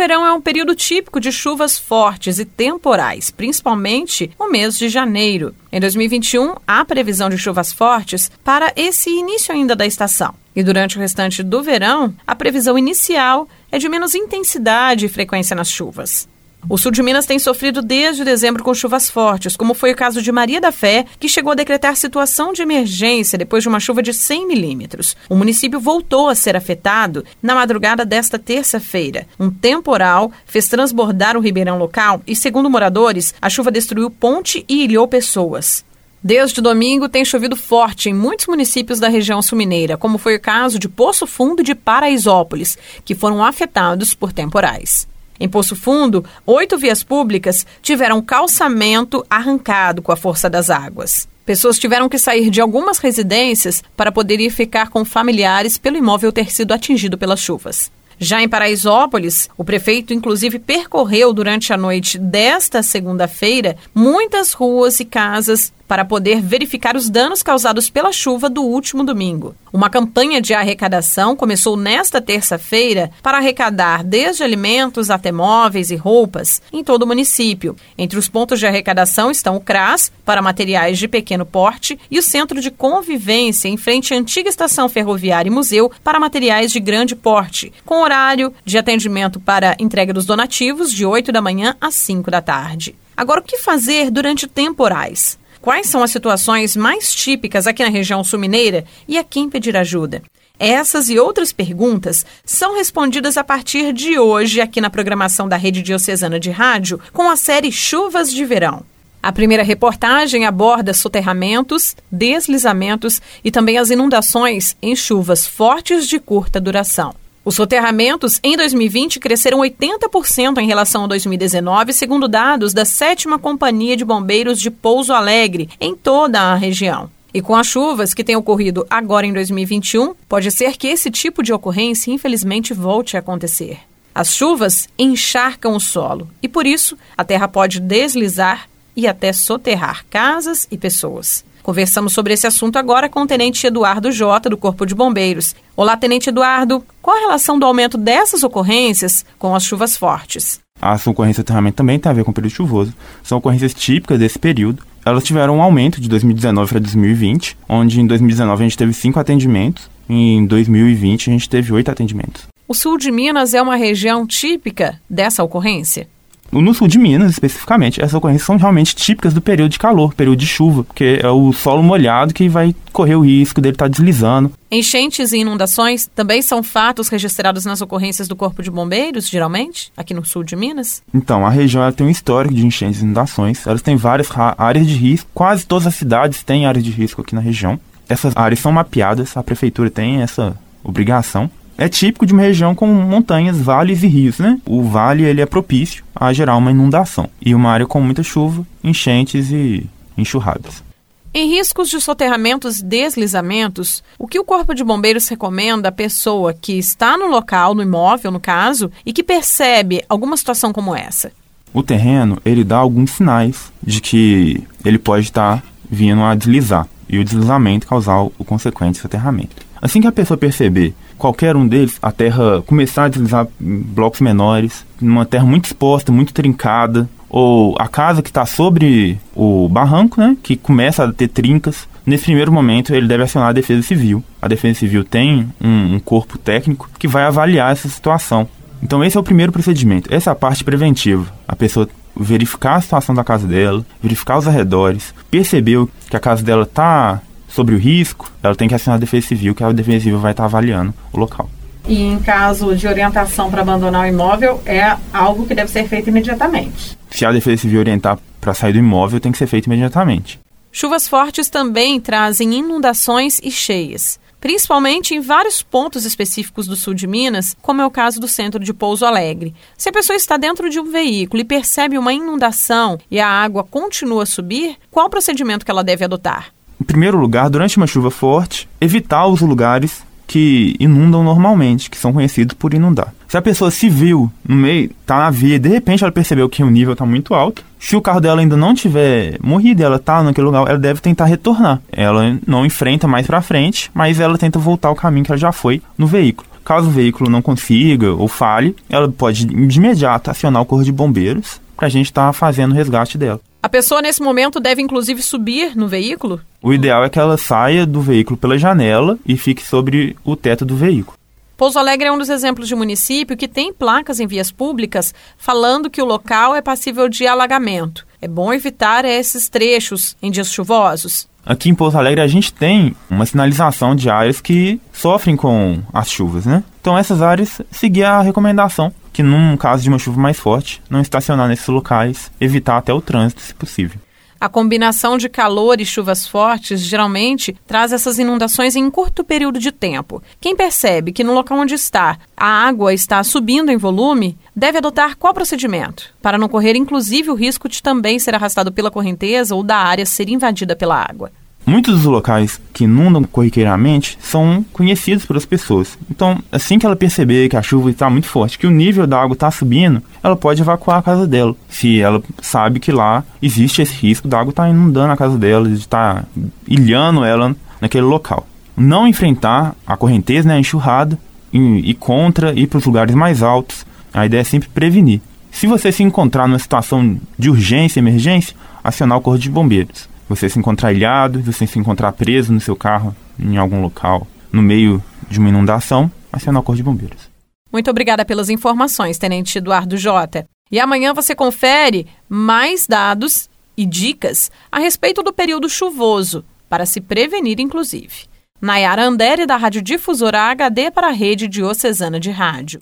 verão é um período típico de chuvas fortes e temporais, principalmente no mês de janeiro. Em 2021, há previsão de chuvas fortes para esse início ainda da estação. E durante o restante do verão, a previsão inicial é de menos intensidade e frequência nas chuvas. O sul de Minas tem sofrido desde dezembro com chuvas fortes, como foi o caso de Maria da Fé, que chegou a decretar situação de emergência depois de uma chuva de 100 milímetros. O município voltou a ser afetado na madrugada desta terça-feira. Um temporal fez transbordar o ribeirão local e, segundo moradores, a chuva destruiu ponte e ilhou pessoas. Desde domingo tem chovido forte em muitos municípios da região sul-mineira, como foi o caso de Poço Fundo e de Paraisópolis, que foram afetados por temporais. Em Poço Fundo, oito vias públicas tiveram calçamento arrancado com a força das águas. Pessoas tiveram que sair de algumas residências para poderem ficar com familiares pelo imóvel ter sido atingido pelas chuvas. Já em Paraisópolis, o prefeito inclusive percorreu durante a noite desta segunda-feira muitas ruas e casas para poder verificar os danos causados pela chuva do último domingo. Uma campanha de arrecadação começou nesta terça-feira para arrecadar desde alimentos até móveis e roupas em todo o município. Entre os pontos de arrecadação estão o CRAS, para materiais de pequeno porte, e o Centro de Convivência, em frente à antiga estação ferroviária e museu, para materiais de grande porte, com horário de atendimento para entrega dos donativos de 8 da manhã às 5 da tarde. Agora, o que fazer durante temporais? Quais são as situações mais típicas aqui na região sul-mineira e a quem pedir ajuda? Essas e outras perguntas são respondidas a partir de hoje aqui na programação da Rede Diocesana de Rádio com a série Chuvas de Verão. A primeira reportagem aborda soterramentos, deslizamentos e também as inundações em chuvas fortes de curta duração. Os soterramentos em 2020 cresceram 80% em relação a 2019, segundo dados da sétima Companhia de Bombeiros de Pouso Alegre, em toda a região. E com as chuvas que têm ocorrido agora em 2021, pode ser que esse tipo de ocorrência, infelizmente, volte a acontecer. As chuvas encharcam o solo e, por isso, a terra pode deslizar e até soterrar casas e pessoas. Conversamos sobre esse assunto agora com o Tenente Eduardo Jota, do Corpo de Bombeiros. Olá, Tenente Eduardo. Qual a relação do aumento dessas ocorrências com as chuvas fortes? As ocorrências de também têm a ver com o período chuvoso. São ocorrências típicas desse período. Elas tiveram um aumento de 2019 para 2020, onde em 2019 a gente teve cinco atendimentos e em 2020 a gente teve oito atendimentos. O sul de Minas é uma região típica dessa ocorrência? No sul de Minas, especificamente, essas ocorrências são realmente típicas do período de calor, período de chuva, porque é o solo molhado que vai correr o risco dele estar tá deslizando. Enchentes e inundações também são fatos registrados nas ocorrências do Corpo de Bombeiros, geralmente, aqui no sul de Minas? Então, a região tem um histórico de enchentes e inundações, elas têm várias áreas de risco, quase todas as cidades têm áreas de risco aqui na região. Essas áreas são mapeadas, a prefeitura tem essa obrigação é típico de uma região com montanhas, vales e rios, né? O vale ele é propício a gerar uma inundação e uma área com muita chuva, enchentes e enxurradas. Em riscos de soterramentos e deslizamentos, o que o Corpo de Bombeiros recomenda à pessoa que está no local, no imóvel, no caso, e que percebe alguma situação como essa? O terreno, ele dá alguns sinais de que ele pode estar vindo a deslizar e o deslizamento causar o consequente soterramento. Assim que a pessoa perceber qualquer um deles, a terra começar a deslizar em blocos menores, numa terra muito exposta, muito trincada, ou a casa que está sobre o barranco, né, que começa a ter trincas, nesse primeiro momento ele deve acionar a Defesa Civil. A Defesa Civil tem um, um corpo técnico que vai avaliar essa situação. Então esse é o primeiro procedimento, essa é a parte preventiva. A pessoa verificar a situação da casa dela, verificar os arredores, perceber que a casa dela está sobre o risco, ela tem que assinar a Defesa Civil, que a Defesa Civil vai estar avaliando o local. E em caso de orientação para abandonar o imóvel, é algo que deve ser feito imediatamente. Se a Defesa Civil orientar para sair do imóvel, tem que ser feito imediatamente. Chuvas fortes também trazem inundações e cheias, principalmente em vários pontos específicos do sul de Minas, como é o caso do centro de Pouso Alegre. Se a pessoa está dentro de um veículo e percebe uma inundação e a água continua a subir, qual o procedimento que ela deve adotar? Em primeiro lugar, durante uma chuva forte, evitar os lugares que inundam normalmente, que são conhecidos por inundar. Se a pessoa se viu no meio, tá na via, de repente ela percebeu que o nível está muito alto, se o carro dela ainda não tiver morrido, ela tá naquele lugar, ela deve tentar retornar. Ela não enfrenta mais para frente, mas ela tenta voltar ao caminho que ela já foi no veículo. Caso o veículo não consiga ou falhe, ela pode de imediato acionar o corpo de bombeiros para a gente estar tá fazendo o resgate dela. A pessoa nesse momento deve inclusive subir no veículo? O ideal é que ela saia do veículo pela janela e fique sobre o teto do veículo. Pouso Alegre é um dos exemplos de município que tem placas em vias públicas falando que o local é passível de alagamento. É bom evitar esses trechos em dias chuvosos. Aqui em Pouso Alegre a gente tem uma sinalização de áreas que sofrem com as chuvas, né? Então essas áreas seguir a recomendação que num caso de uma chuva mais forte, não estacionar nesses locais, evitar até o trânsito se possível. A combinação de calor e chuvas fortes geralmente traz essas inundações em um curto período de tempo. Quem percebe que no local onde está a água está subindo em volume, deve adotar qual procedimento? Para não correr inclusive o risco de também ser arrastado pela correnteza ou da área ser invadida pela água. Muitos dos locais que inundam corriqueiramente são conhecidos pelas pessoas. Então, assim que ela perceber que a chuva está muito forte, que o nível da água está subindo, ela pode evacuar a casa dela. Se ela sabe que lá existe esse risco da água estar tá inundando a casa dela, de estar tá ilhando ela naquele local. Não enfrentar a correnteza, né, a enxurrada, e, e contra ir para os lugares mais altos. A ideia é sempre prevenir. Se você se encontrar numa situação de urgência, emergência, acionar o corpo de bombeiros você se encontrar ilhado, você se encontrar preso no seu carro em algum local, no meio de uma inundação, acionar o Corpo de Bombeiros. Muito obrigada pelas informações, Tenente Eduardo Jota. E amanhã você confere mais dados e dicas a respeito do período chuvoso, para se prevenir, inclusive. Nayara Andere, da Rádio Difusora HD para a Rede Diocesana de Rádio.